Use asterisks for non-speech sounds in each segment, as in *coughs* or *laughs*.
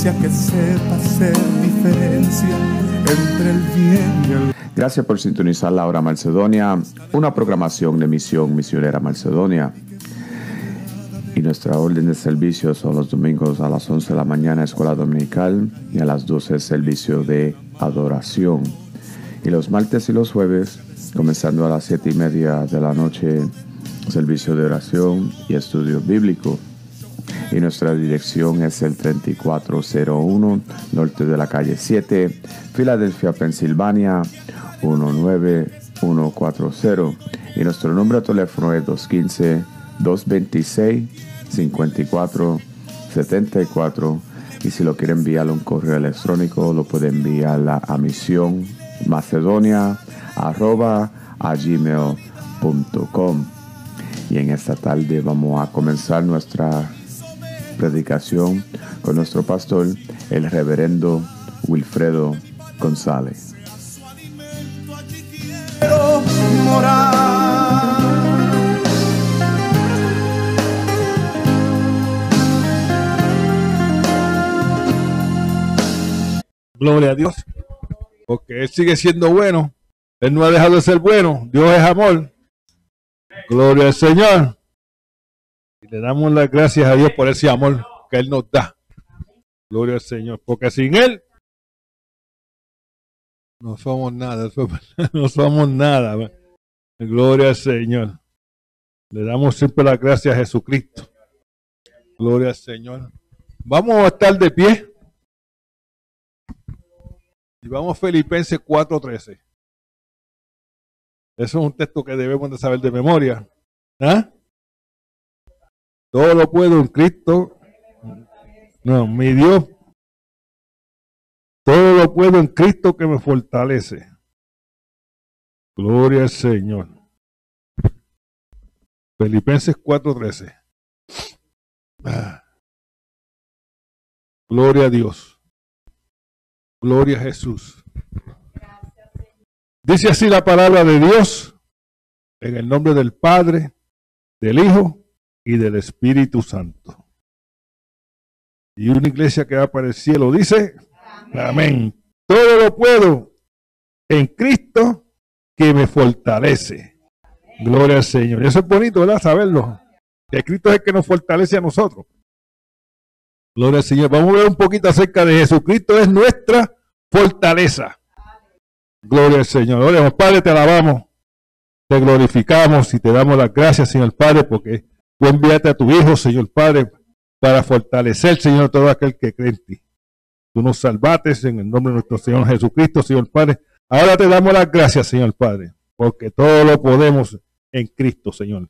Que sepa hacer diferencia entre el bien y el Gracias por sintonizar la hora Macedonia, una programación de misión misionera Macedonia. Y nuestra orden de servicio son los domingos a las 11 de la mañana, escuela dominical, y a las 12 servicio de adoración. Y los martes y los jueves, comenzando a las 7 y media de la noche, servicio de oración y estudio bíblico. Y nuestra dirección es el 3401 norte de la calle 7, Filadelfia, Pensilvania 19140. Y nuestro número de teléfono es 215-226-5474. Y si lo quiere enviar un correo electrónico, lo puede enviar a, misión macedonia arroba a gmail.com. Y en esta tarde vamos a comenzar nuestra predicación con nuestro pastor, el reverendo Wilfredo González. Gloria a Dios, porque Él sigue siendo bueno. Él no ha dejado de ser bueno. Dios es amor. Gloria al Señor. Y le damos las gracias a Dios por ese amor que Él nos da. Gloria al Señor. Porque sin Él no somos nada. *laughs* No somos nada. Gloria al Señor. Le damos siempre las gracias a Jesucristo. Gloria al Señor. Vamos a estar de pie. Y vamos a Filipenses 4:13. Eso es un texto que debemos de saber de memoria. ¿Ah? Todo lo puedo en Cristo. No, mi Dios. Todo lo puedo en Cristo que me fortalece. Gloria al Señor. Filipenses 4:13. Ah. Gloria a Dios. Gloria a Jesús. Dice así la palabra de Dios en el nombre del Padre, del Hijo y del Espíritu Santo. Y una iglesia que va para el cielo dice, amén. Todo lo puedo en Cristo que me fortalece. Gloria al Señor. Y eso es bonito, ¿verdad? Saberlo. Que Cristo es el que nos fortalece a nosotros. Gloria al Señor. Vamos a ver un poquito acerca de Jesucristo. Es nuestra fortaleza. Gloria al Señor. Oremos, Padre, te alabamos, te glorificamos y te damos las gracias, Señor Padre, porque tú enviaste a tu Hijo, Señor Padre, para fortalecer, Señor, todo aquel que cree en ti. Tú nos salvaste en el nombre de nuestro Señor Jesucristo, Señor Padre. Ahora te damos las gracias, Señor Padre, porque todo lo podemos en Cristo, Señor.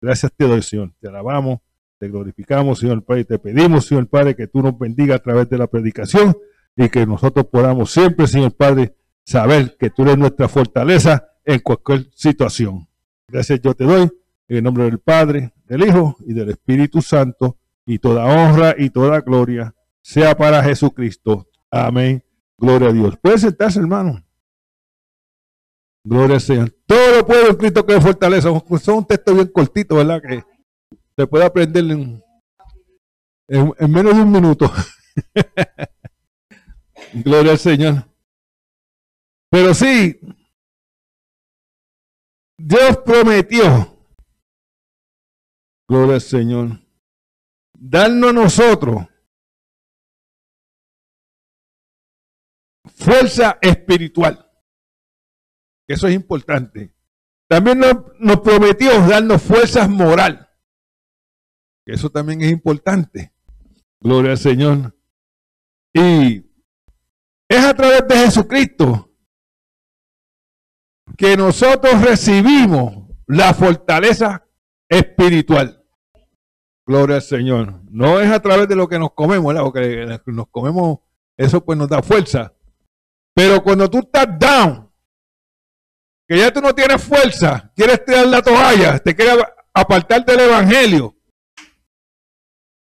Gracias te doy, Señor. Te alabamos, te glorificamos, Señor Padre. Te pedimos, Señor Padre, que tú nos bendiga a través de la predicación y que nosotros podamos siempre, Señor Padre, saber que tú eres nuestra fortaleza en cualquier situación. Gracias yo te doy en el nombre del Padre, del Hijo y del Espíritu Santo y toda honra y toda gloria sea para Jesucristo. Amén. Gloria a Dios. Puede sentarse, hermano. Gloria al Señor. Todo lo puedo en Cristo que fortaleza. Es un texto bien cortito, ¿verdad? Que se puede aprender en, en menos de un minuto. *laughs* Gloria al Señor. Pero sí, Dios prometió, gloria al Señor, darnos a nosotros fuerza espiritual. Eso es importante. También nos, prometió darnos fuerzas moral. Eso también es importante. Gloria al Señor. Y es a través de Jesucristo que nosotros recibimos la fortaleza espiritual. Gloria al Señor. No es a través de lo que nos comemos, ¿verdad? Porque nos comemos, eso pues nos da fuerza. Pero cuando tú estás down, que ya tú no tienes fuerza, quieres tirar la toalla, te quieres apartar del Evangelio,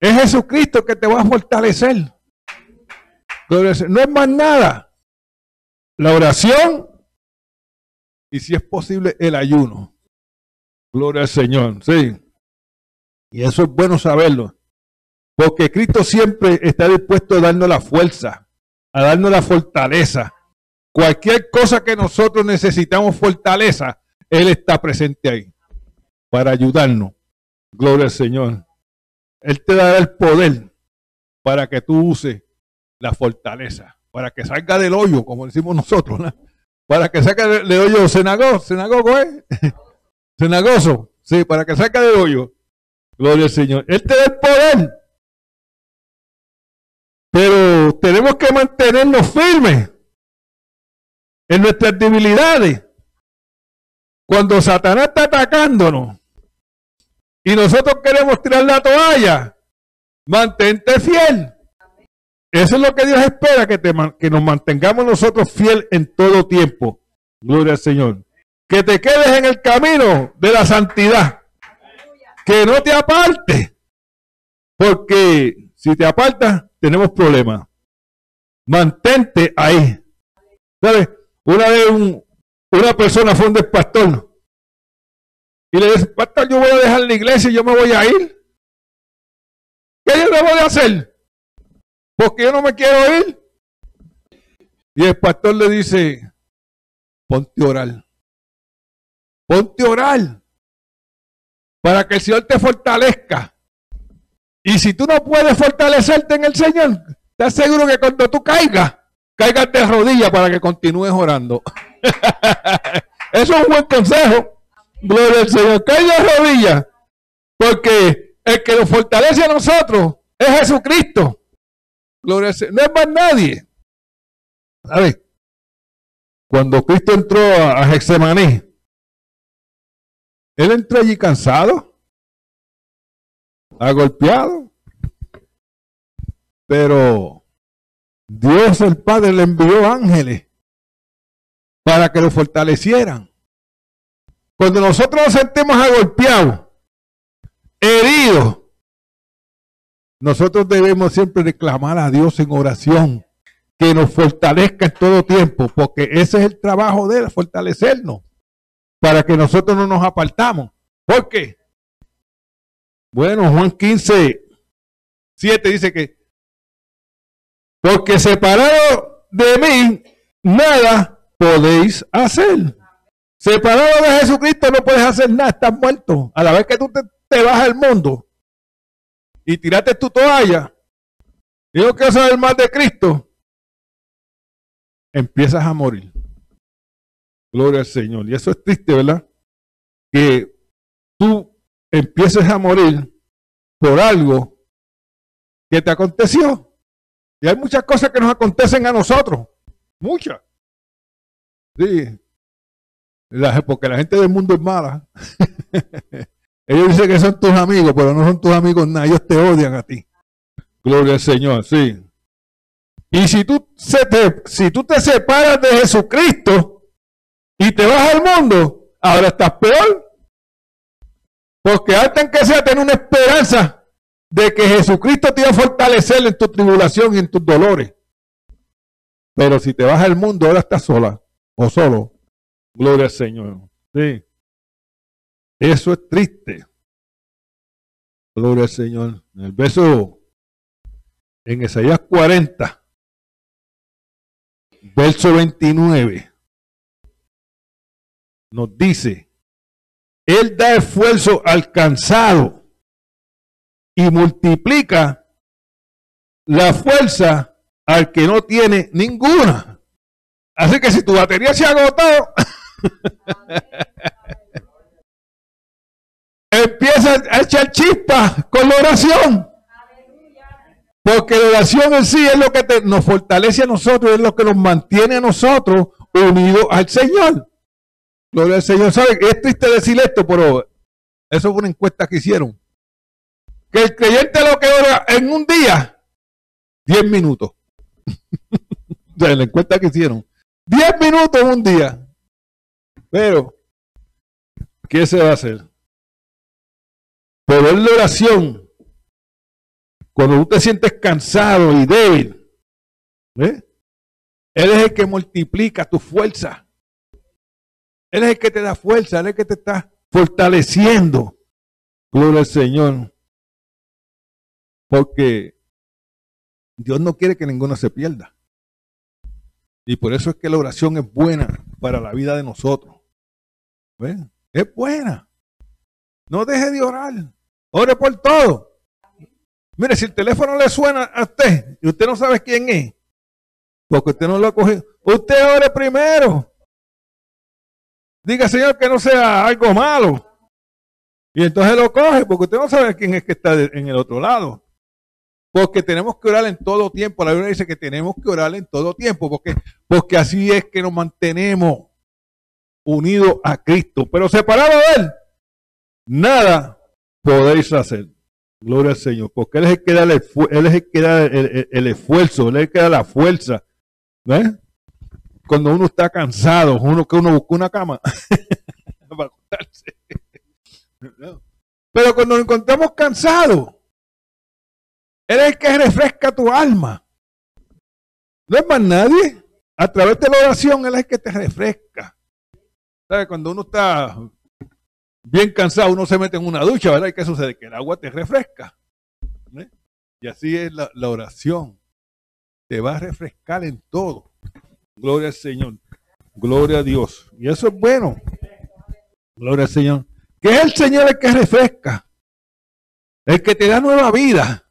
es Jesucristo que te va a fortalecer. No es más nada. La oración y si es posible el ayuno. Gloria al Señor, sí. Y eso es bueno saberlo. Porque Cristo siempre está dispuesto a darnos la fuerza, a darnos la fortaleza. Cualquier cosa que nosotros necesitamos fortaleza, Él está presente ahí para ayudarnos. Gloria al Señor. Él te dará el poder para que tú uses la fortaleza, para que salga del hoyo, como decimos nosotros. ¿no? para que saque de hoyo cenagogo, cenagogo, ¿eh? Cenagoso, sí, para que saque de hoyo. Gloria al Señor. Él te da el poder. Pero tenemos que mantenernos firmes en nuestras debilidades. Cuando Satanás está atacándonos y nosotros queremos tirar la toalla, mantente fiel. Eso es lo que Dios espera, que, que nos mantengamos nosotros fiel en todo tiempo. Gloria al Señor. Que te quedes en el camino de la santidad. Que no te apartes. Porque si te apartas, tenemos problemas. Mantente ahí. ¿Sabes? Una vez una persona fue un pastor. Y le dice, pastor, yo voy a dejar la iglesia y yo me voy a ir. ¿Qué yo debo de hacer? porque yo no me quiero ir. Y el pastor le dice, ponte a orar. Ponte a orar para que el Señor te fortalezca. Y si tú no puedes fortalecerte en el Señor, te aseguro que cuando tú caigas, caigas de rodillas para que continúes orando. *laughs* Eso es un buen consejo. Gloria al Señor. Caiga de rodillas. Porque el que nos fortalece a nosotros es Jesucristo. Gloria a No es más nadie. ¿Sabe? Cuando Cristo entró a, Getsemaní, él entró allí cansado, agolpeado, pero Dios el Padre le envió ángeles para que lo fortalecieran. Cuando nosotros nos sentemos agolpeados, heridos, nosotros debemos siempre reclamar a Dios en oración que nos fortalezca en todo tiempo, porque ese es el trabajo de él, fortalecernos, para que nosotros no nos apartamos. ¿Por qué? Bueno, Juan 15, 7 dice que, porque separado de mí, nada podéis hacer. Separado de Jesucristo no puedes hacer nada, estás muerto. A la vez que tú te, te vas al mundo, y tiraste tu toalla y no quiero saber más de Cristo, empiezas a morir. Gloria al Señor. Y eso es triste, ¿verdad? Que tú empieces a morir por algo ¿Qué te aconteció? Y hay muchas cosas que nos acontecen a nosotros. Muchas. Sí. porque la gente del mundo es mala. *laughs* Ellos dicen que son tus amigos, pero no son tus amigos nada. Ellos te odian a ti. Gloria al Señor, sí. Y si tú, te, si tú te separas de Jesucristo y te vas al mundo, ahora estás peor. Porque antes que sea tener una esperanza de que Jesucristo te va a fortalecer en tu tribulación y en tus dolores. Pero si te vas al mundo, ahora estás sola o solo. Gloria al Señor. Sí. Eso es triste. Gloria al Señor. En el verso, en Isaías 40, verso 29, nos dice, Él da esfuerzo al cansado y multiplica la fuerza al que no tiene ninguna. Así que si tu batería se ha agotado, *laughs* empieza a echar chispas con la oración. Porque la oración en sí es lo que nos fortalece a nosotros, es lo que nos mantiene a nosotros unidos al Señor. Gloria al Señor. ¿Sabe? Es triste decir esto, pero eso fue una encuesta que hicieron. Que el creyente lo que ora en un día, 10 minutos. *laughs* sea, la encuesta que hicieron. 10 minutos en un día. Pero, ¿qué se va a hacer? Pero la oración, cuando tú te sientes cansado y débil, ¿eh? Él es el que multiplica tu fuerza. Él es el que te da fuerza, Él es el que te está fortaleciendo. Gloria al Señor. Porque Dios no quiere que ninguno se pierda. Y por eso es que la oración es buena para la vida de nosotros. Es buena. No deje de orar. Ore por todo. Mire, si el teléfono le suena a usted y usted no sabe quién es, porque usted no lo ha cogido, usted ore primero. Diga, Señor, que no sea algo malo. Y entonces lo coge, porque usted no sabe quién es que está en el otro lado. Porque tenemos que orar en todo tiempo. La Biblia dice que tenemos que orar en todo tiempo, porque, porque así es que nos mantenemos unidos a Cristo. Pero separado de Él, nada podéis hacer. Gloria al Señor, porque Él es el que da el, él es el, que da el, esfuerzo, Él es el que da la fuerza. ¿Ves? Cuando uno está cansado, uno que uno busca una cama *laughs* para Pero cuando nos encontramos cansados, Él es el que refresca tu alma. No es más nadie. A través de la oración, Él es el que te refresca. ¿Sabes? Cuando uno está bien cansado, uno se mete en una ducha, ¿verdad? ¿Y qué sucede? Que el agua te refresca. ¿eh? Y así es la, oración. Te va a refrescar en todo. Gloria al Señor. Gloria a Dios. Y eso es bueno. Gloria al Señor. Que es el Señor el que refresca. El que te da nueva vida.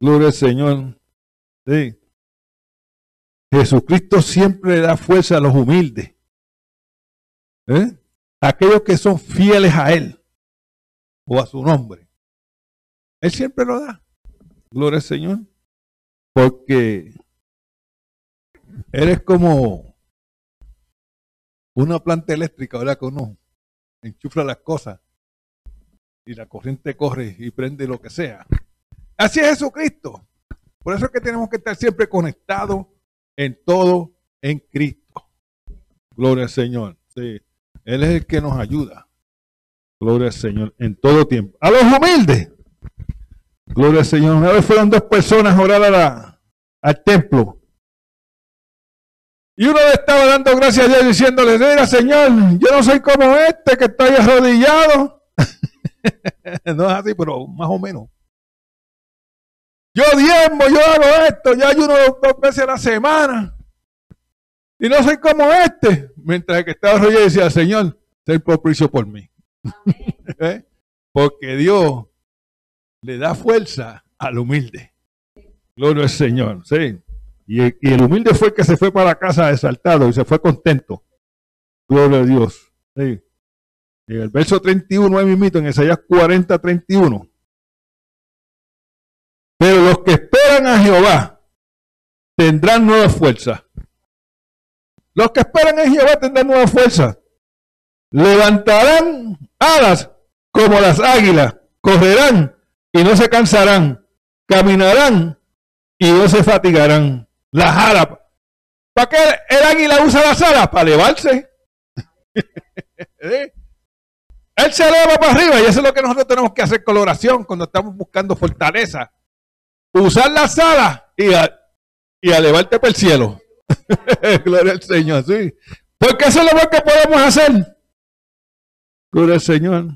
Gloria al Señor. Sí. Jesucristo siempre da fuerza a los humildes. ¿Eh? aquellos que son fieles a Él o a su nombre. Él siempre lo da. Gloria al Señor. Porque eres como una planta eléctrica, ¿verdad? Que uno enchufla las cosas y la corriente corre y prende lo que sea. Así es Jesucristo. Por eso es que tenemos que estar siempre conectados en todo en Cristo. Gloria al Señor. Sí. Él es el que nos ayuda. Gloria al Señor en todo tiempo. A los humildes. Gloria al Señor. Una vez fueron dos personas a orar al templo. Y uno estaba dando gracias a Dios diciéndole, mira Señor, yo no soy como este que estoy arrodillado. *laughs* no es así, pero más o menos. Yo diezmo, yo hago esto, yo ayuno dos veces a la semana. Y no soy como este. Mientras que estaba arrodillado y decía, Señor, ser propicio por mí. *laughs* ¿Eh? Porque Dios le da fuerza al humilde. Gloria al Señor. Sí. Y, el humilde fue el que se fue para casa exaltado y se fue contento. Gloria a Dios. En el verso 31 es mito, en Isaías 40, 31. Pero los que esperan a Jehová tendrán nueva fuerza. Los que esperan en Jehová tendrán nueva fuerza. Levantarán alas como las águilas. Correrán y no se cansarán. Caminarán y no se fatigarán. Las alas. ¿Para qué el águila usa las alas? Para elevarse. *laughs* Él se eleva para arriba y eso es lo que nosotros tenemos que hacer con la oración cuando estamos buscando fortaleza. Usar las alas y, y elevarte para el cielo. *laughs* Gloria al Señor, sí. Porque eso es lo que podemos hacer. Gloria al Señor.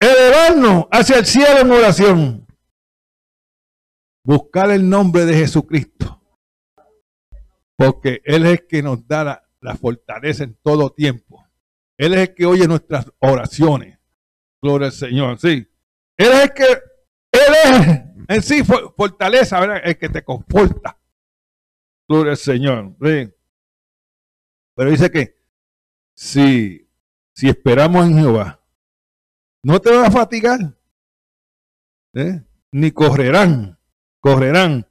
Elevarnos hacia el cielo en oración. Buscar el nombre de Jesucristo. Porque Él es el que nos da la, fortaleza en todo tiempo. Él es el que oye nuestras oraciones. Gloria al Señor, sí. Él es el que, Él es en sí fortaleza, ¿verdad? El que te conforta. Gloria al Señor. Sí. Pero dice que si, si esperamos en Jehová, no te vas a fatigar. ¿eh? Ni correrán, correrán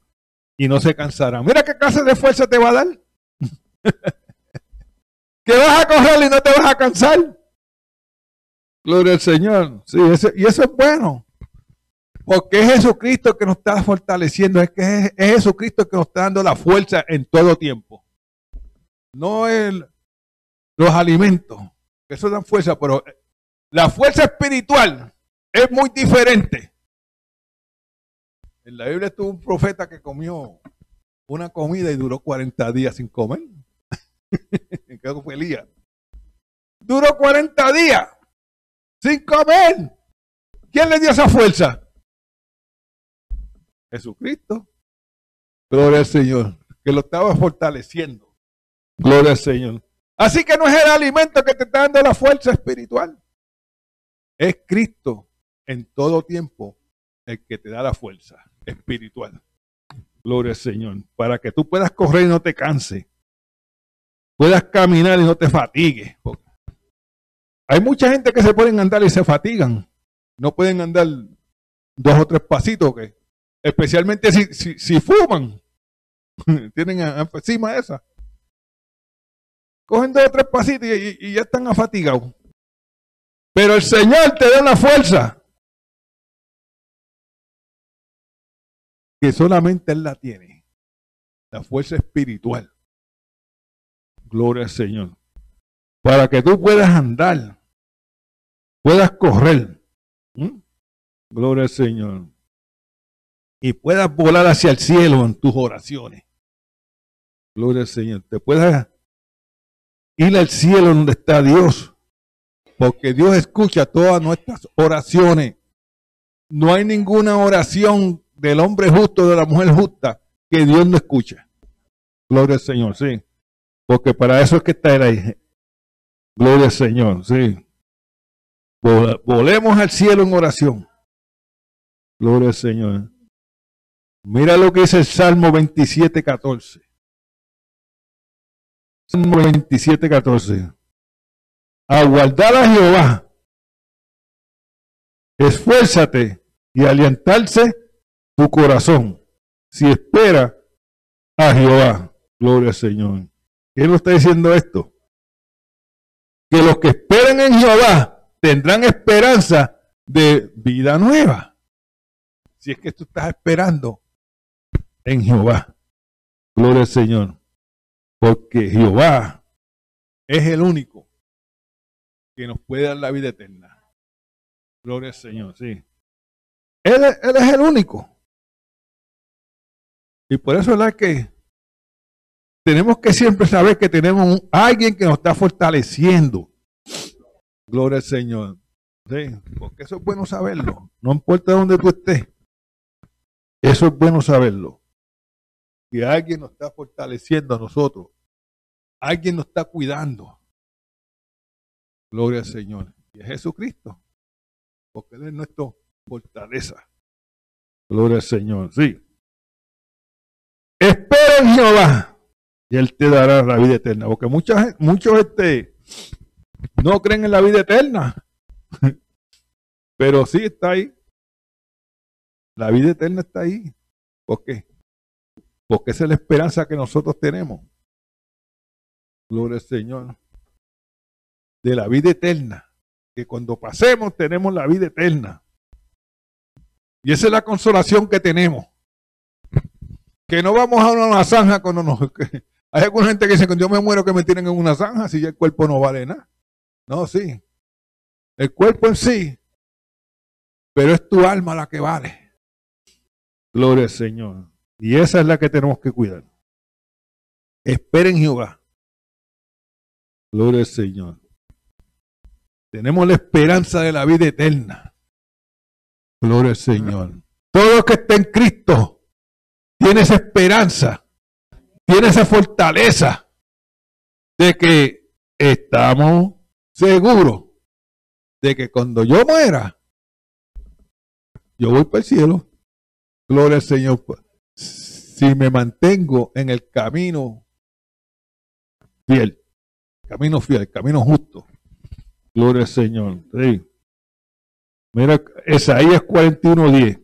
y no se cansarán. Mira qué clase de fuerza te va a dar. *laughs* que vas a correr y no te vas a cansar. Gloria al Señor. Sí, y eso es bueno. Porque es Jesucristo que nos está fortaleciendo. Es que es, Jesucristo que nos está dando la fuerza en todo tiempo. No el, los alimentos. Eso dan fuerza, pero la fuerza espiritual es muy diferente. En la Biblia estuvo un profeta que comió una comida y duró 40 días sin comer. *laughs* Creo que fue Elías. Duró 40 días sin comer. ¿Quién le dio esa fuerza? Jesucristo. Gloria al Señor. Que lo estaba fortaleciendo. Gloria al Señor. Así que no es el alimento que te está dando la fuerza espiritual. Es Cristo en todo tiempo el que te da la fuerza espiritual. Gloria al Señor. Para que tú puedas correr y no te canses puedas caminar y no te fatigues. Hay mucha gente que se pueden andar y se fatigan. No pueden andar dos o tres pasitos, que, especialmente si, si, fuman. *laughs* Tienen encima esa. Cogen dos o tres pasitos y, y ya están afatigados. Pero el Señor te da una fuerza que solamente Él la tiene. La fuerza espiritual. Gloria al Señor. Para que tú puedas andar, puedas correr. Gloria al Señor. Y puedas volar hacia el cielo en tus oraciones. Gloria al Señor. Te puedas ir al cielo donde está Dios. Porque Dios escucha todas nuestras oraciones. No hay ninguna oración del hombre justo, de la mujer justa, que Dios no escuche. Gloria al Señor, sí. Porque para eso es que está ahí. Gloria al Señor, sí. Volemos al cielo en oración. Gloria al Señor. Mira lo que dice el Salmo 27, 14. Salmo 27, 14. Aguardar a Jehová. Esfuérzate y alientarse tu corazón. Si espera a Jehová. Gloria al Señor. ¿Quién lo está diciendo esto? Que los que esperen en Jehová tendrán esperanza de vida nueva. Si es que tú estás esperando en Jehová. Gloria al Señor. Porque Jehová es el único que nos puede dar la vida eterna. Gloria al Señor, sí. Él es el único. Y por eso es que tenemos que siempre saber que tenemos alguien que nos está fortaleciendo. Gloria al Señor. porque eso es bueno saberlo. No importa dónde tú estés. Eso es bueno saberlo. Que alguien nos está fortaleciendo a nosotros. Alguien nos está cuidando. Gloria al Señor. Y es Jesucristo. Porque Él es nuestra fortaleza. Gloria al Señor. Sí. Jehová y Él te dará la vida eterna. Porque muchas, muchos este, no creen en la vida eterna, *laughs* pero sí está ahí. La vida eterna está ahí. ¿Por qué? Porque esa es la esperanza que nosotros tenemos. Gloria al Señor. De la vida eterna. Que cuando pasemos tenemos la vida eterna. Y esa es la consolación que tenemos. Que no vamos a una zanja cuando nos... Hay alguna gente que dice, cuando yo me muero que me tienen en una zanja si ya el cuerpo no vale nada. No, sí. El cuerpo en sí. Pero es tu alma la que vale. Gloria al Señor. Y esa es la que tenemos que cuidar. Esperen Jehová. Gloria al Señor. Tenemos la esperanza de la vida eterna. Gloria al Señor. Todo lo que está en Cristo tiene esa esperanza, tiene esa fortaleza de que estamos seguros de que cuando yo muera, yo voy para el cielo. Gloria al Señor. Si me mantengo en el camino fiel, camino fiel, camino justo. Gloria al Señor. Mira, Isaías 41:10.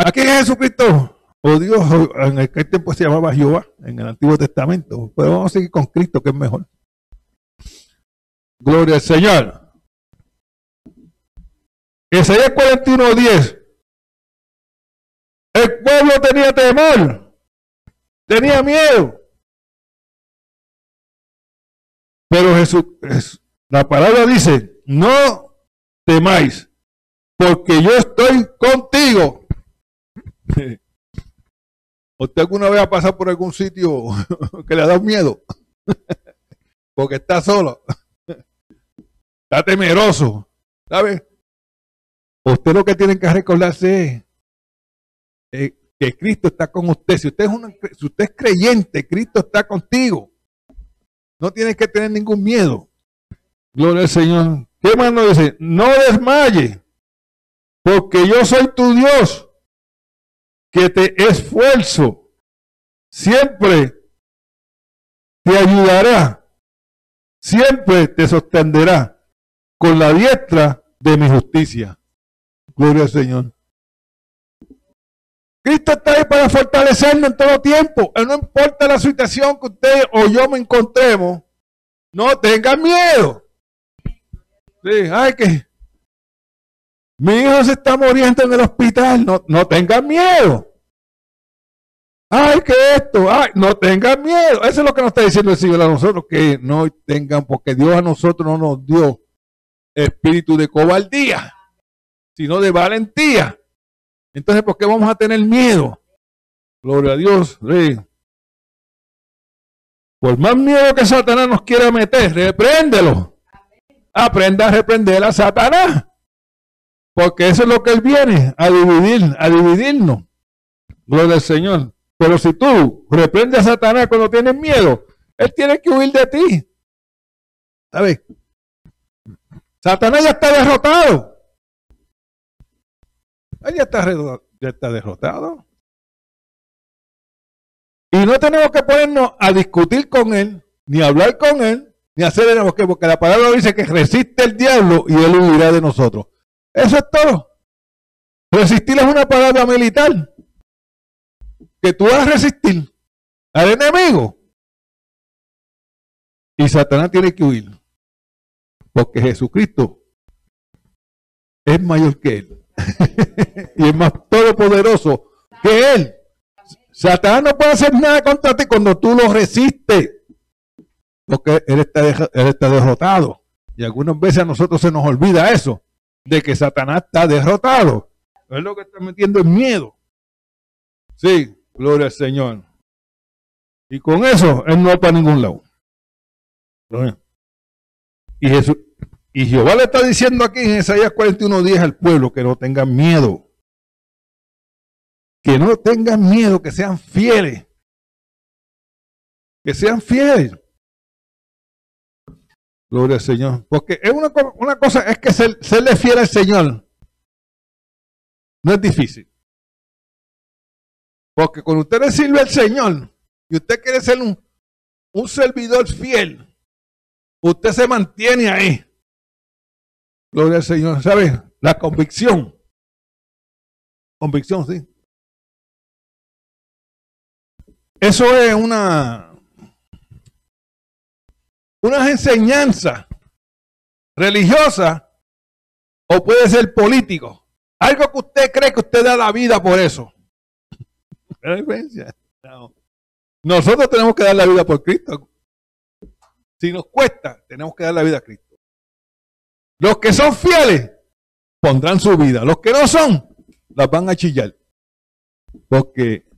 Aquí es Jesucristo. Oh Dios, en aquel tiempo se llamaba Jehová, en el Antiguo Testamento. Pero vamos a seguir con Cristo, que es mejor. Gloria al Señor. Isaías 41:10. El pueblo tenía temor, tenía miedo. Pero Jesús, la palabra dice, no temáis, porque yo estoy contigo. *laughs* ¿Usted alguna vez ha pasado por algún sitio *laughs* que le ha dado miedo? *laughs* porque está solo. Está temeroso. ¿Sabe? Usted lo que tiene que recordarse es eh, que Cristo está con usted. Si usted, es si usted es creyente, Cristo está contigo. No tienes que tener ningún miedo. Gloria al Señor. ¿Qué más dice? No desmaye, porque yo soy tu Dios, que te esfuerzo. Siempre te ayudará. Siempre te sostendrá con la diestra de mi justicia. Gloria al Señor. Cristo está ahí para fortalecernos en todo tiempo. No importa la situación que usted o yo me encontremos, no tengan miedo. Sí, ay que mi hijo se está muriendo en el hospital, no, no tengan miedo. Ay, que esto, ay, no tengan miedo. Eso es lo que nos está diciendo el Señor a nosotros, que no tengan, porque Dios a nosotros no nos dio espíritu de cobardía, sino de valentía. Entonces, ¿por qué vamos a tener miedo? Gloria a Dios. Por más miedo que Satanás nos quiera meter, repréndelo. Aprenda a reprender a Satanás. Porque eso es lo que él viene, a dividir, a dividirnos. Gloria al Señor. Pero si tú reprendes a Satanás cuando tienes miedo, él tiene que huir de ti. ¿Sabes? Satanás ya está derrotado. Él ya está, ya está derrotado. Y no tenemos que ponernos a discutir con él, ni hablar con él, ni hacer el porque, porque la palabra dice que resiste el diablo y él huirá de nosotros. Eso es todo. Resistir es una palabra militar. Que tú vas a resistir al enemigo. Y Satanás tiene que huir. Porque Jesucristo es mayor que él. *laughs* y es más todopoderoso que él. Satanás no puede hacer nada contra ti cuando tú lo resistes. Porque él está, él está derrotado. Y algunas veces a nosotros se nos olvida eso, de que Satanás está derrotado. Es lo que está metiendo en miedo. Sí, gloria al Señor. Y con eso, él no va para ningún lado. Y Jesús, y Jehová le está diciendo aquí en Isaías 41:10 al pueblo que no tengan miedo. Que no tengan miedo, que sean fieles. Que sean fieles. Gloria al Señor. Porque es una, una cosa es que ser, serle fiel al Señor no es difícil. Porque cuando usted le sirve al Señor y usted quiere ser un, un servidor fiel, usted se mantiene ahí. Gloria al Señor. ¿Sabe? La convicción. Convicción, sí. Eso es una, unas enseñanzas religiosas o puede ser político. Algo que usted cree que usted da la vida por eso. ¿Qué diferencia? Nosotros tenemos que dar la vida por Cristo. Si nos cuesta, tenemos que dar la vida a Cristo. Los que son fieles pondrán su vida. Los que no son, las van a chillar. Porque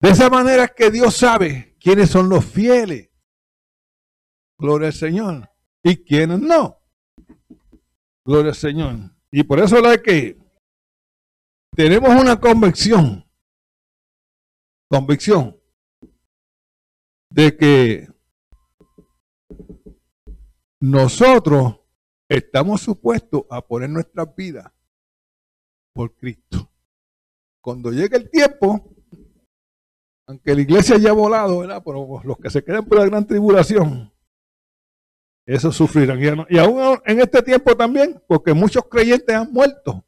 de esa manera que Dios sabe quiénes son los fieles. Gloria al Señor. Y quiénes no. Gloria al Señor. Y por eso es que tenemos una convicción. Convicción de que nosotros estamos supuestos a poner nuestras vidas por Cristo. Cuando llegue el tiempo, aunque la iglesia haya volado, ¿verdad? Pero los que se queden por la gran tribulación, eso sufrirán. Y aún en este tiempo también, porque muchos creyentes han muerto.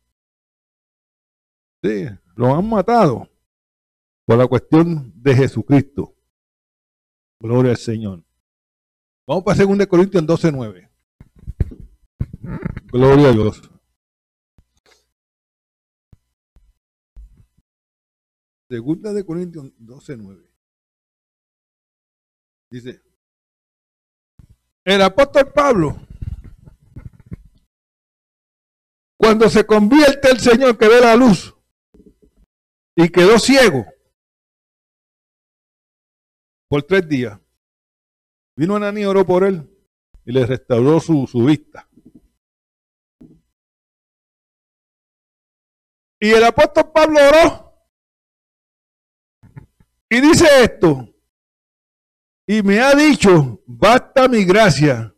Sí, los han matado por la cuestión de Jesucristo. Gloria al Señor. Vamos para 2 Corintios 12.9. Gloria a Dios. Segunda de Corintios 12.9. Dice, el apóstol Pablo, cuando se convierte el Señor que ve la luz y quedó ciego por tres días, vino Ananí oró por él y le restauró su, su vista. Y el apóstol Pablo oró y dice esto, y me ha dicho, basta mi gracia,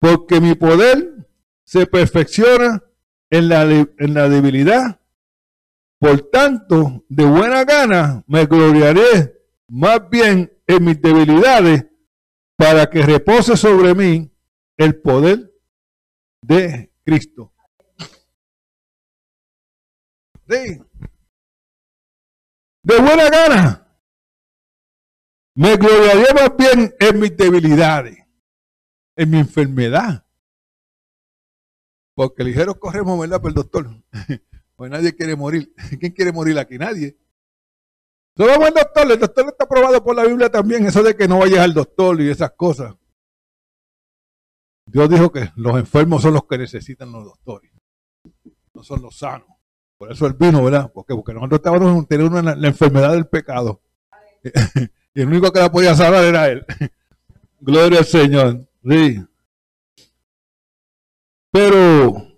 porque mi poder se perfecciona en la, en la debilidad. Por tanto, de buena gana me gloriaré más bien en mis debilidades para que repose sobre mí el poder de Cristo. De buena gana me gloriaría más bien en mis debilidades, en mi enfermedad. Porque ligero corremos, ¿verdad? Por el doctor. *laughs* Pues nadie quiere morir. *laughs* ¿Quién quiere morir aquí? Nadie. Solo vamos al doctor. El doctor está aprobado por la Biblia también. Eso de que no vayas al doctor y esas cosas. Dios dijo que los enfermos son los que necesitan los doctores. No son los sanos. Por eso él vino, ¿verdad? Porque, nosotros estábamos teniendo la enfermedad del pecado. *laughs* Y el único que la podía salvar era él. *laughs* Gloria al Señor. Sí. Pero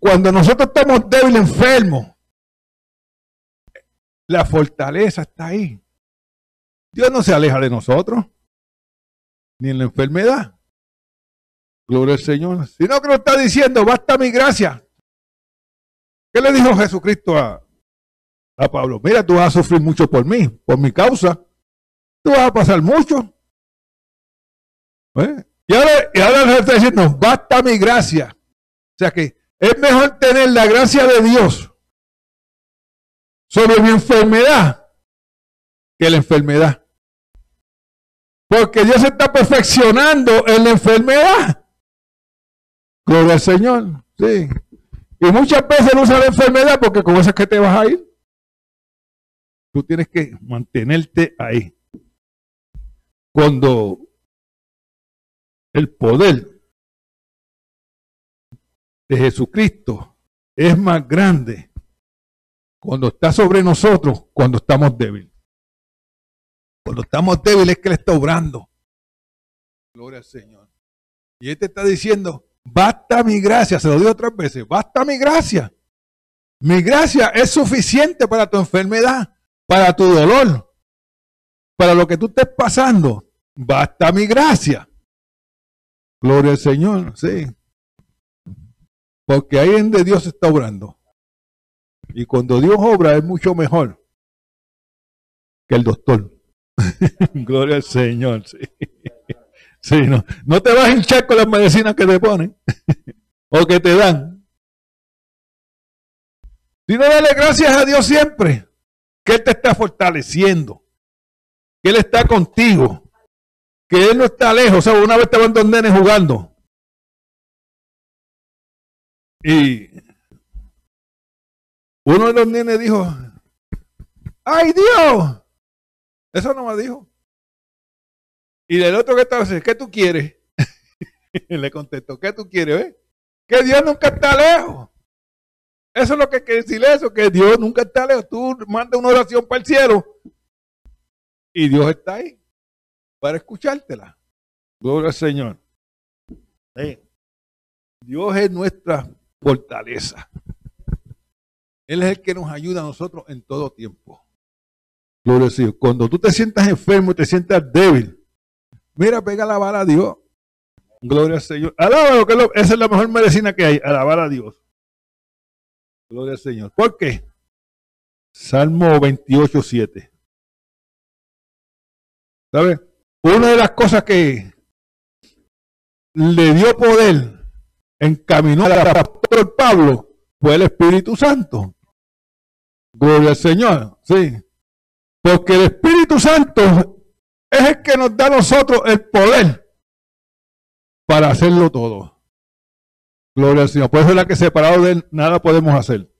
cuando nosotros estamos débiles, enfermos, la fortaleza está ahí. Dios no se aleja de nosotros, ni en la enfermedad. Gloria al Señor. Sino que nos está diciendo, basta mi gracia. ¿Qué le dijo Jesucristo a, a Pablo, mira, tú vas a sufrir mucho por mí, por mi causa. Tú vas a pasar mucho. ¿Eh? Y ahora, y ahora está diciendo, basta mi gracia. O sea que es mejor tener la gracia de Dios sobre mi enfermedad que la enfermedad. Porque Dios está perfeccionando en la enfermedad. Gloria al Señor. Sí. Y muchas veces no usa la enfermedad porque con eso es que te vas a ir. Tú tienes que mantenerte ahí. Cuando el poder de Jesucristo es más grande cuando está sobre nosotros, cuando estamos débiles. Cuando estamos débiles es que Él está obrando. Gloria al Señor. Y Él te está diciendo, basta mi gracia, se lo digo otras veces, basta mi gracia. Mi gracia es suficiente para tu enfermedad para tu dolor, para lo que tú estés pasando, basta mi gracia. Gloria al Señor, sí. Porque ahí en de Dios está obrando. Y cuando Dios obra es mucho mejor que el doctor. *laughs* Gloria al Señor, sí. sí no, no te vas a hinchar con las medicinas que te ponen *laughs* o que te dan. Sino dale gracias a Dios siempre, que Él te está fortaleciendo, que Él está contigo, que Él no está lejos. O sea, una vez estaban dos nenes jugando. Y uno de los nenes dijo, ¡ay Dios! Eso no me dijo. Y del otro que estaba ¿qué tú quieres? *laughs* Le contestó, ¿qué tú quieres? Eh? Que Dios nunca está lejos. Eso es lo que quiere decir eso, que Dios nunca está lejos. Tú mandas una oración para el cielo y Dios está ahí para escuchártela. Gloria al Señor. Dios es nuestra fortaleza. Él es el que nos ayuda a nosotros en todo tiempo. Gloria al Señor. Cuando tú te sientas enfermo, te sientas débil, mira, pega la vara a Dios. Gloria al Señor. Alábalo, que esa es la mejor medicina que hay, alabar a Dios. Gloria al Señor. ¿Por qué? Salmo 28, 7. ¿Sabe? Una de las cosas que le dio poder, encaminó al apóstol Pablo, fue el Espíritu Santo. Gloria al Señor. Sí. Porque el Espíritu Santo es el que nos da a nosotros el poder para hacerlo todo. Gloria al Señor. Por eso es la que separado de él nada podemos hacer.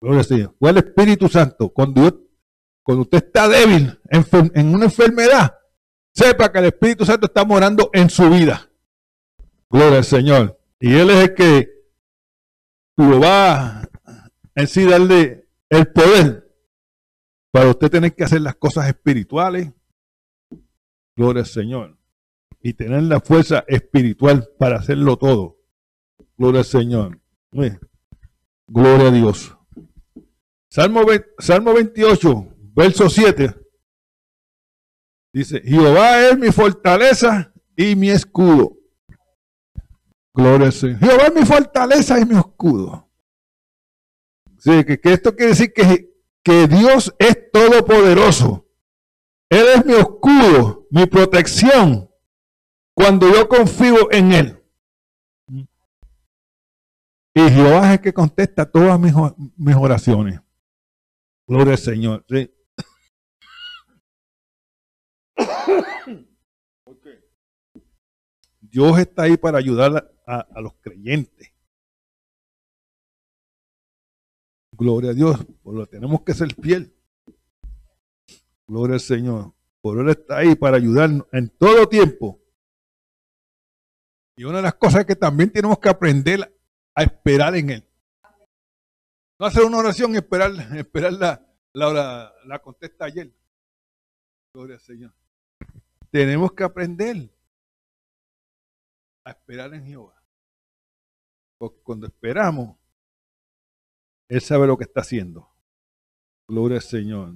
Gloria al Señor. Fue el Espíritu Santo. Cuando, cuando usted está débil en, una enfermedad, sepa que el Espíritu Santo está morando en su vida. Gloria al Señor. Y Él es el que lo va en sí darle el poder para usted tener que hacer las cosas espirituales. Gloria al Señor. Y tener la fuerza espiritual para hacerlo todo. Gloria al Señor. Gloria a Dios. Salmo, Salmo 28, verso 7. Dice, Jehová es mi fortaleza y mi escudo. Gloria al Señor. Jehová es mi fortaleza y mi escudo. Sí, que, esto quiere decir que, que Dios es todopoderoso. Él es mi escudo, mi protección, cuando yo confío en Él. Y Jehová es el que contesta todas mis, mis oraciones. Gloria al Señor. *coughs* Dios está ahí para ayudar a, los creyentes. Gloria a Dios. Por lo tenemos que ser fiel. Gloria al Señor. Por Él está ahí para ayudarnos en todo tiempo. Y una de las cosas que también tenemos que aprender a esperar en Él. No hacer una oración y esperar, esperar la, la, la contesta ayer. Gloria al Señor. Tenemos que aprender a esperar en Jehová. Porque cuando esperamos, Él sabe lo que está haciendo. Gloria al Señor.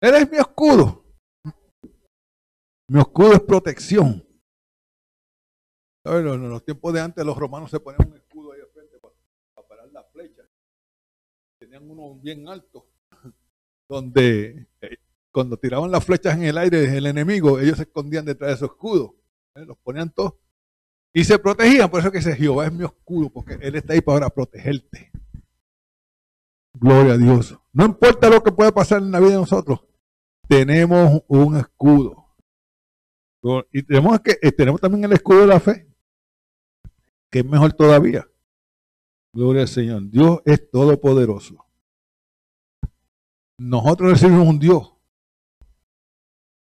Él es mi escudo. Mi escudo es protección. En los tiempos de antes los romanos se ponían un escudo ahí al frente para, parar las flechas. Tenían uno bien alto, *laughs* donde eh, cuando tiraban las flechas en el aire el enemigo, ellos se escondían detrás de su escudo. ¿eh? Los ponían todos y se protegían. Por eso que dice Jehová es mi escudo, porque Él está ahí para protegerte. Gloria a Dios. No importa lo que pueda pasar en la vida de nosotros, tenemos un escudo. Y tenemos, que, eh, tenemos también el escudo de la fe que es mejor todavía. Gloria al Señor. Dios es todopoderoso. Nosotros recibimos un Dios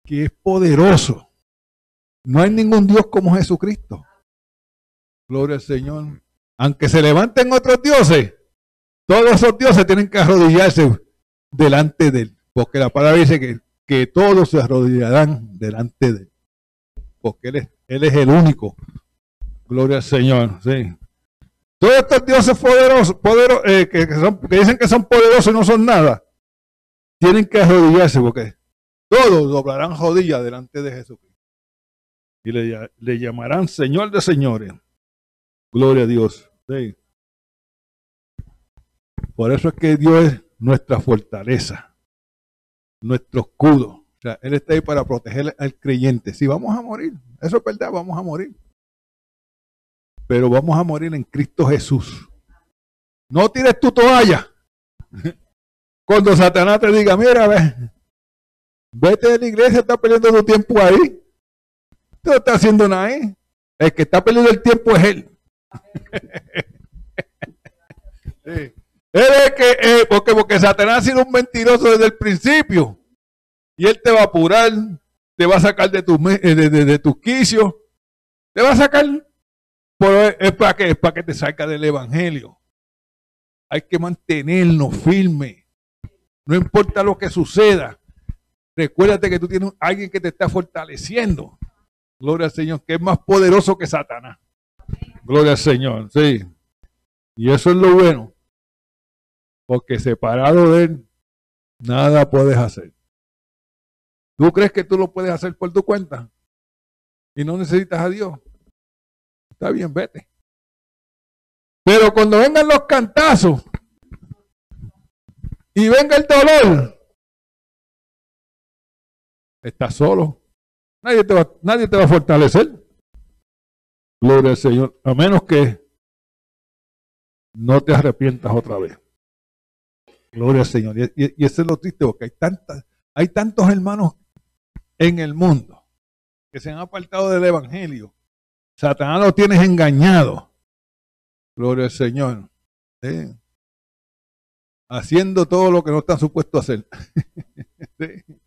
que es poderoso. No hay ningún Dios como Jesucristo. Gloria al Señor. Aunque se levanten otros dioses, todos esos dioses tienen que arrodillarse delante de Él. Porque la palabra dice que, que todos se arrodillarán delante de Él. Porque Él es, el único Gloria al Señor, sí. Todos estos dioses poderosos, eh, que, dicen que son poderosos y no son nada, tienen que arrodillarse porque todos doblarán rodillas delante de Jesucristo. Y le, llamarán Señor de señores. Gloria a Dios. Sí. Por eso es que Dios es nuestra fortaleza, nuestro escudo. O sea, Él está ahí para proteger al creyente. Si vamos a morir, eso es verdad, vamos a morir pero vamos a morir en Cristo Jesús. No tires tu toalla. *laughs* Cuando Satanás te diga, mira, ve, vete de la iglesia, estás perdiendo tu tiempo ahí. No estás haciendo nada ahí. El que está perdiendo el tiempo es él. *laughs* Es que, eh, porque, porque Satanás ha sido un mentiroso desde el principio. Y él te va a apurar, te va a sacar de tus de, de, de quicios, te va a sacar, pero es, para que, es para que te salga del evangelio. Hay que mantenernos firmes. No importa lo que suceda. Recuérdate que tú tienes alguien que te está fortaleciendo. Gloria al Señor, que es más poderoso que Satanás. Gloria al Señor, sí. Y eso es lo bueno. Porque separado de Él, nada puedes hacer. ¿Tú crees que tú lo puedes hacer por tu cuenta? Y no necesitas a Dios. Está bien, vete. Pero cuando vengan los cantazos y venga el dolor, estás solo. Nadie te va, nadie te va a fortalecer. Gloria al Señor. A menos que no te arrepientas otra vez. Gloria al Señor. Y, y, eso es lo triste, porque hay, tantas, hay tantos hermanos en el mundo que se han apartado del Evangelio. Satanás lo tienes engañado. Gloria al Señor. Haciendo todo lo que no están supuestos a hacer. *laughs*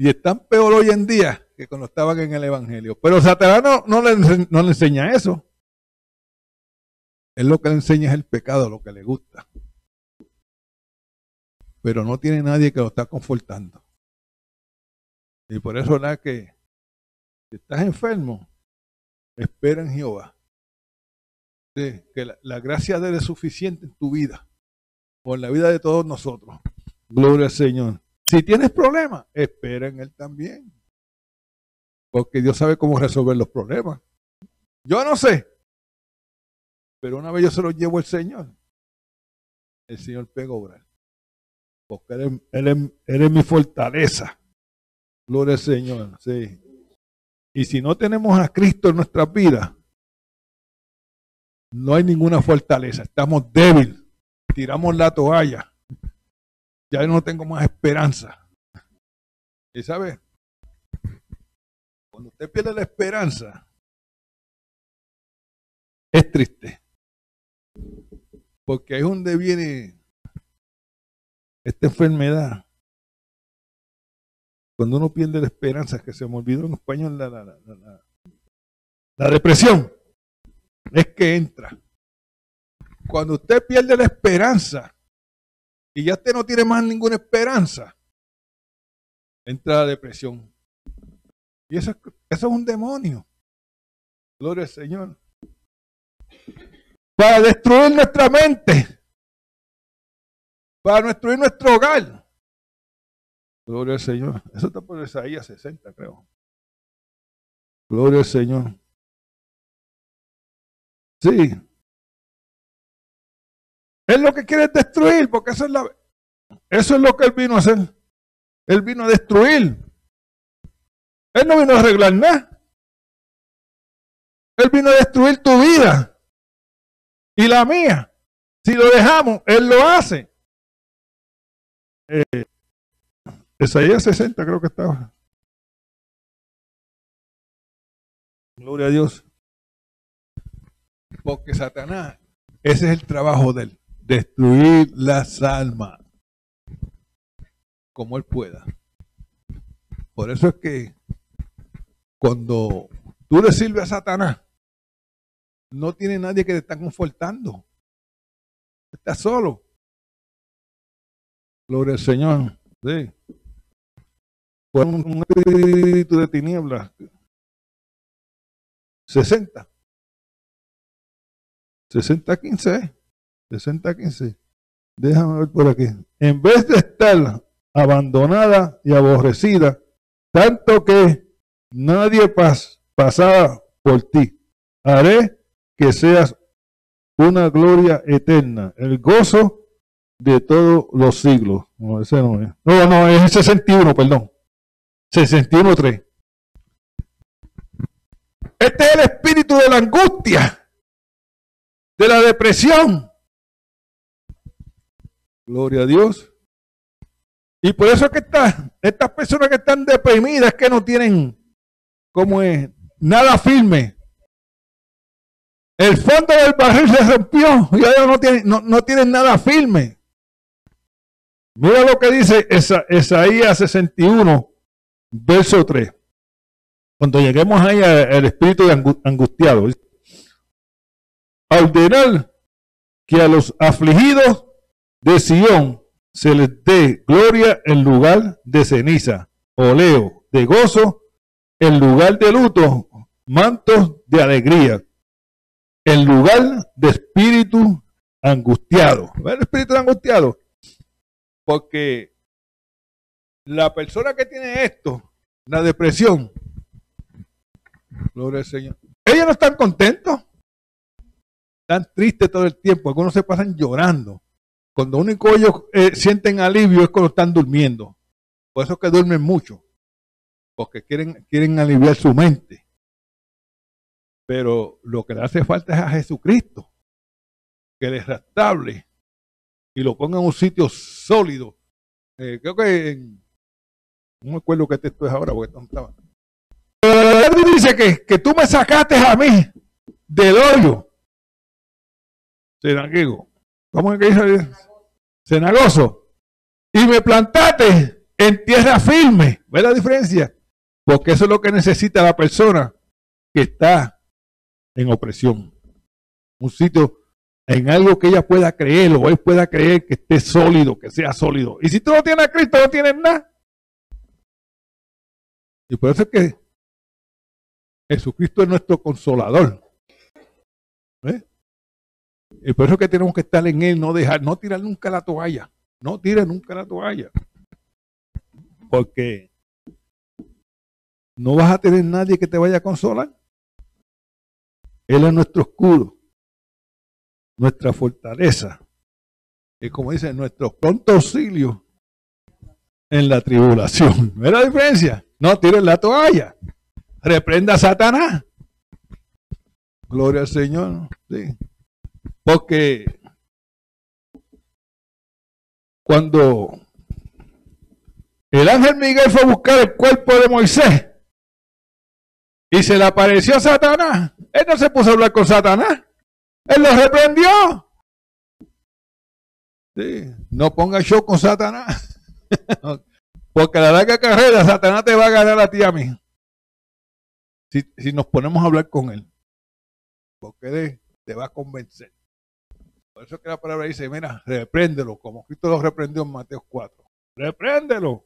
Y están peor hoy en día que cuando estaban en el Evangelio. Pero Satanás no, no, le, no le enseña eso. Él lo que le enseña es el pecado, lo que le gusta. Pero no tiene nadie que lo está confortando. Y por eso es que si estás enfermo, espera en Jehová. Que la, la, gracia de él es suficiente en tu vida, en la vida de todos nosotros. Gloria al Señor. Si tienes problemas, espera en él también. Porque Dios sabe cómo resolver los problemas. Yo no sé. Pero una vez yo se los llevo al Señor. El Señor pega obrar. Porque él es, él, es, él es mi fortaleza. Gloria al Señor, sí. Y si no tenemos a Cristo en nuestra vida, no hay ninguna fortaleza. Estamos débiles. Tiramos la toalla. Ya no tengo más esperanza. Y sabe, cuando usted pierde la esperanza, es triste. Porque es donde viene esta enfermedad cuando uno pierde la esperanza, que se me olvidó en español la, depresión, es que entra. Cuando usted pierde la esperanza y ya usted no tiene más ninguna esperanza, entra la depresión. Y eso, eso es un demonio. Gloria al Señor. Para destruir nuestra mente. Para destruir nuestro hogar. Gloria al Señor. Eso está por Isaías 60, creo. Gloria al Señor. Sí. Es lo que quiere destruir, porque eso es, la, eso es lo que él vino a hacer. Él vino a destruir. Él no vino a arreglar nada. Él vino a destruir tu vida y la mía. Si lo dejamos, Él lo hace. Eh, Isaías 60 creo que estaba. Gloria a Dios. Porque Satanás, ese es el trabajo de él, destruir las almas como él pueda. Por eso es que cuando tú le sirves a Satanás, no tiene nadie que te está confortando. Estás solo. Gloria al Señor. Sí un espíritu de tinieblas. 60. 60 15. 60 15. Déjame ver por aquí. En vez de estar abandonada y aborrecida, tanto que nadie pas, pasaba por ti, haré que seas una gloria eterna, el gozo de todos los siglos. No, ese no es. No, no, es el 61, perdón. 61.3. Este es el espíritu de la angustia, de la depresión, Gloria a Dios. Y por eso es que está, estas personas que están deprimidas que no tienen, como es, nada firme. El fondo del barril se rompió y ellos no tienen, no, no tienen nada firme. Mira lo que dice Esa, Isaías 61, verso 3. Cuando lleguemos ahí al espíritu angustiado. A ordenar que a los afligidos de Sión se les dé gloria en lugar de ceniza, oleo de gozo en lugar de luto, mantos de alegría, en lugar de espíritu angustiado. ¿Ven el espíritu angustiado? Porque la persona que tiene esto, la depresión, gloria al Señor, ellos no están contentos, están tristes todo el tiempo, algunos se pasan llorando. Cuando único ellos eh, sienten alivio es cuando están durmiendo. Por eso es que duermen mucho, porque quieren, quieren aliviar su mente. Pero lo que le hace falta es a Jesucristo, que les restable y lo ponga en un sitio sólido. Eh, creo que en, no me acuerdo qué texto es ahora, porque estaba. Pero dice que, que tú me sacaste a mí del hoyo. ¿Cómo es que dice? Cenagoso. Y me plantaste en tierra firme. ¿Ves la diferencia? Porque eso es lo que necesita la persona que está en opresión. Un sitio en algo que ella pueda creer o él pueda creer que esté sólido, que sea sólido. Y si tú no tienes a Cristo, no tienes nada. Y por eso es que Jesucristo es nuestro consolador. ¿Eh? Y por eso es que tenemos que estar en Él, no dejar, no tirar nunca la toalla. No tire nunca la toalla. Porque no vas a tener nadie que te vaya a consolar. Él es nuestro escudo, nuestra fortaleza. Y como dice, nuestro pronto auxilio en la tribulación. *laughs* ¿Ve la diferencia? No tiren la toalla. Reprenda a Satanás. Gloria al Señor. Sí. Porque cuando el ángel Miguel fue a buscar el cuerpo de Moisés y se le apareció a Satanás, él no se puso a hablar con Satanás. Él lo reprendió. Sí, no ponga show con Satanás. *laughs* Porque la larga carrera, Satanás te va a ganar a ti a mí. Si, si nos ponemos a hablar con él. Porque te va a convencer. Por eso que la palabra dice, mira, repréndelo, como Cristo lo reprendió en Mateo 4. Repréndelo.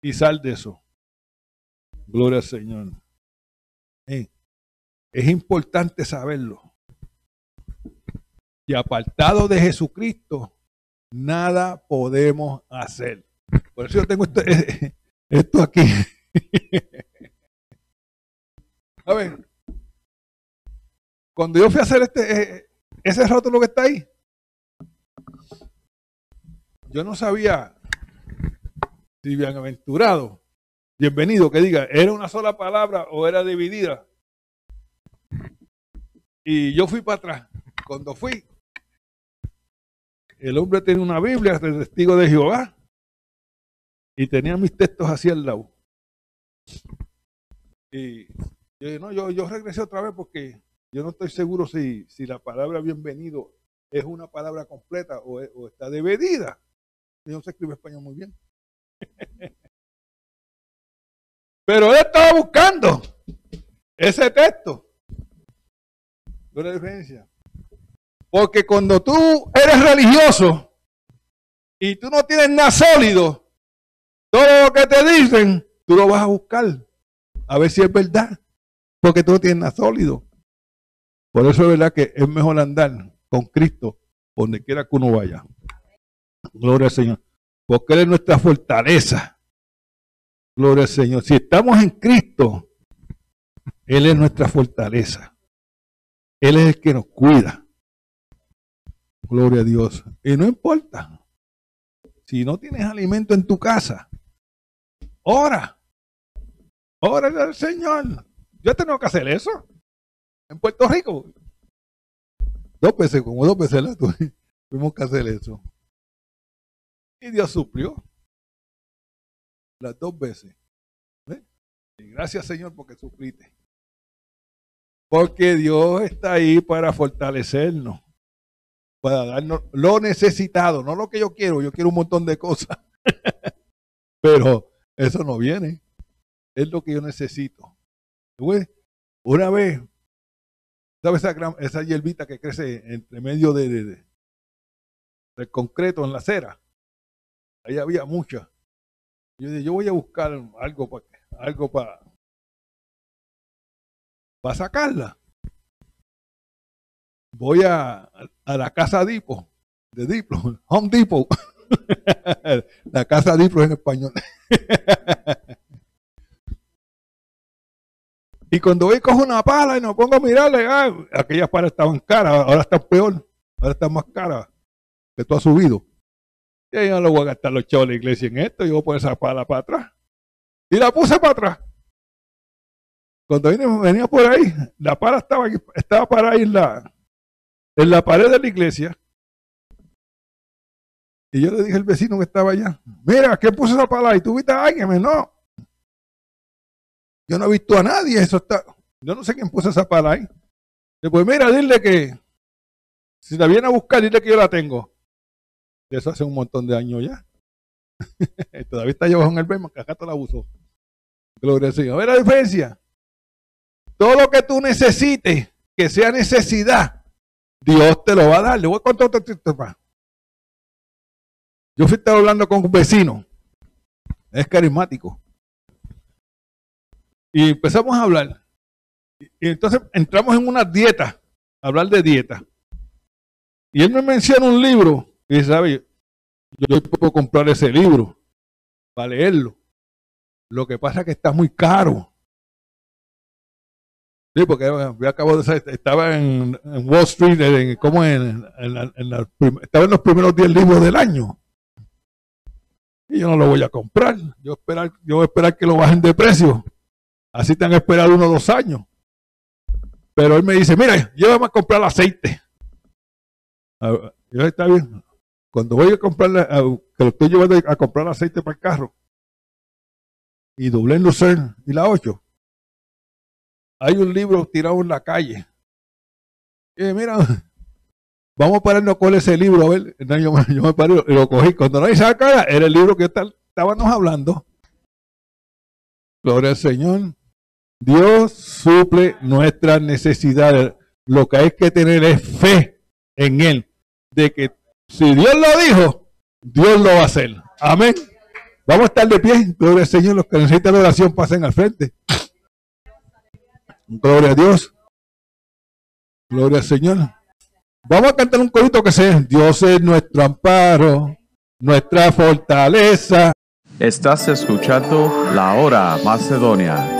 Y sal de eso. Gloria al Señor. Es importante saberlo. Y apartado de Jesucristo, nada podemos hacer. Por eso yo tengo esto, esto aquí. *laughs* A ver, cuando yo fui a hacer este, eh, ese rótulo que está ahí, yo no sabía si bienaventurado, bienvenido, que diga, era una sola palabra o era dividida. Y yo fui para atrás. Cuando fui, el hombre tenía una Biblia de testigo de Jehová y tenía mis textos hacia el lado. Y yo no, yo, regresé otra vez porque yo no estoy seguro si, la palabra bienvenido es una palabra completa o, está dividida. Yo no se escribe español muy bien. *laughs* Pero él estaba buscando ese texto la diferencia? Porque cuando tú eres religioso y tú no tienes nada sólido, todo lo que te dicen, tú lo vas a buscar. A ver si es verdad. Porque tú no tienes nada sólido. Por eso es verdad que es mejor andar con Cristo donde quiera que uno vaya. Gloria al Señor. Porque Él es nuestra fortaleza. Gloria al Señor. Si estamos en Cristo, Él es nuestra fortaleza. Él es el que nos cuida. Gloria a Dios. Y no importa. Si no tienes alimento en tu casa, ora. Ora al Señor. Yo tengo que hacer eso. En Puerto Rico. Dos veces, como dos veces la *laughs* tuvimos que hacer eso. Y Dios suplió las dos veces. Y gracias Señor porque supliste. Porque Dios está ahí para fortalecernos, para darnos lo necesitado, no lo que yo quiero, yo quiero un montón de cosas. *laughs* Pero eso no viene, es lo que yo necesito. Una vez, ¿sabes esa, esa hierbita que crece entre medio de, de, del concreto en la acera? Ahí había mucha. Yo dije, yo voy a buscar algo para algo para para sacarla. Voy a, a la casa Dipo, de Diplo, *laughs* Home Depot. *laughs* la casa Diplo en español. *laughs* y cuando voy cojo una pala y no pongo a mirarle, ah, aquellas palas estaban caras, ahora están peor, ahora están más caras, que tú has subido. Y ahí no lo voy a gastar los chavos de la iglesia en esto, yo voy a poner esa pala para atrás. Y la puse para atrás. Cuando venía por ahí, la pala estaba, estaba para en la, en la pared de la iglesia. Y yo le dije al vecino que estaba allá, mira, ¿qué puse esa pala ahí? ¿Tú viste a alguien? No. Yo no he visto a nadie, eso está. Yo no sé quién puso esa pala ahí. Después, mira, dile que si la viene a buscar, dile que yo la tengo. Eso hace un montón de años ya. *laughs* Todavía está llevado en el Bema, que acá te la usó. Gloria al Señor. A ver la diferencia. Todo lo que tú necesites, que sea necesidad, Dios te lo va a dar. Le voy a contar texto más. Yo fui estar hablando con un vecino. Es carismático. Y empezamos a hablar. Y entonces entramos en una dieta, hablar de dieta. Y él me menciona un libro. Y dice, ¿sabe? Yo puedo comprar ese libro para leerlo. Lo que pasa es que está muy caro. Sí, porque yo acabo de estaba en, Wall Street, en, como en, estaba en los primeros 10 libros del año. Y yo no lo voy a comprar. Yo, esperar, yo voy a esperar que lo bajen de precio. Así te han esperado uno o dos años. Pero él me dice, mira, llévame a comprar aceite. Yo está bien. Cuando voy a comprar, que lo estoy llevando a comprar aceite para el carro, y doblé en Lucerne y la 8, hay un libro tirado en la calle. Mira, *laughs* vamos a pararnos con ese libro, a ver. yo, me *laughs* paré y lo cogí. Cuando no hay cara, era el libro que estábamos hablando. Gloria al Señor. Dios suple nuestras necesidades. Lo que hay que tener es fe en Él. De que si Dios lo dijo, Dios lo va a hacer. Amén. Vamos a estar de pie. Gloria al Señor. Los que necesitan oración pasen al frente. Gloria a Dios. Gloria al Señor. Vamos a cantar un corito que sea Dios es nuestro amparo, nuestra fortaleza. Estás escuchando La Hora Macedonia.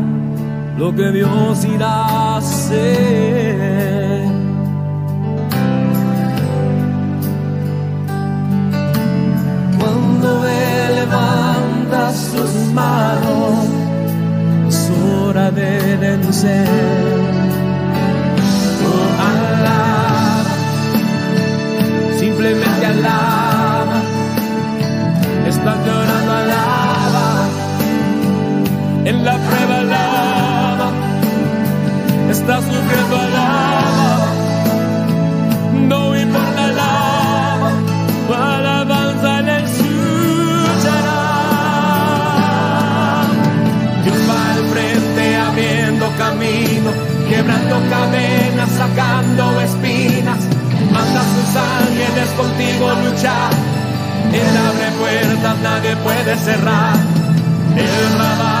lo que Dios irá a hacer. Cuando Él levanta sus manos, es hora de vencer. Oh, alaba, simplemente alaba, está llorando alaba, en la prueba alaba está sufriendo alaba. No importa alaba, alabanza le escuchará. Dios va al frente abriendo camino, quebrando cadenas, sacando espinas. Manda sus ángeles contigo luchar. Él abre puertas, nadie puede cerrar. El radar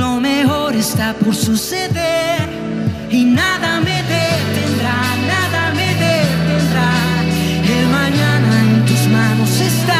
Lo mejor está por suceder y nada me detendrá, nada me detendrá. El mañana en tus manos está.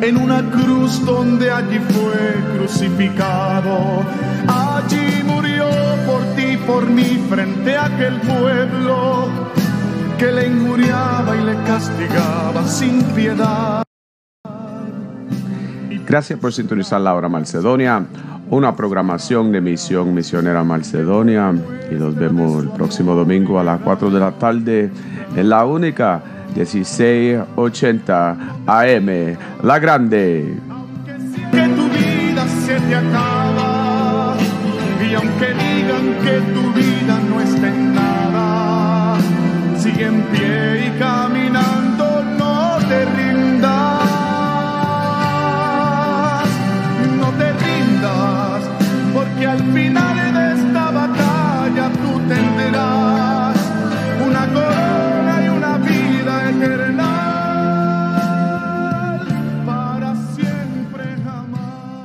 en una cruz donde allí fue crucificado. Allí murió por ti, por mí, frente a aquel pueblo que le injuriaba y le castigaba sin piedad. Gracias por sintonizar la hora Macedonia, una programación de Misión Misionera Macedonia. Y nos vemos el próximo domingo a las 4 de la tarde en la única 1680 AM, La Grande.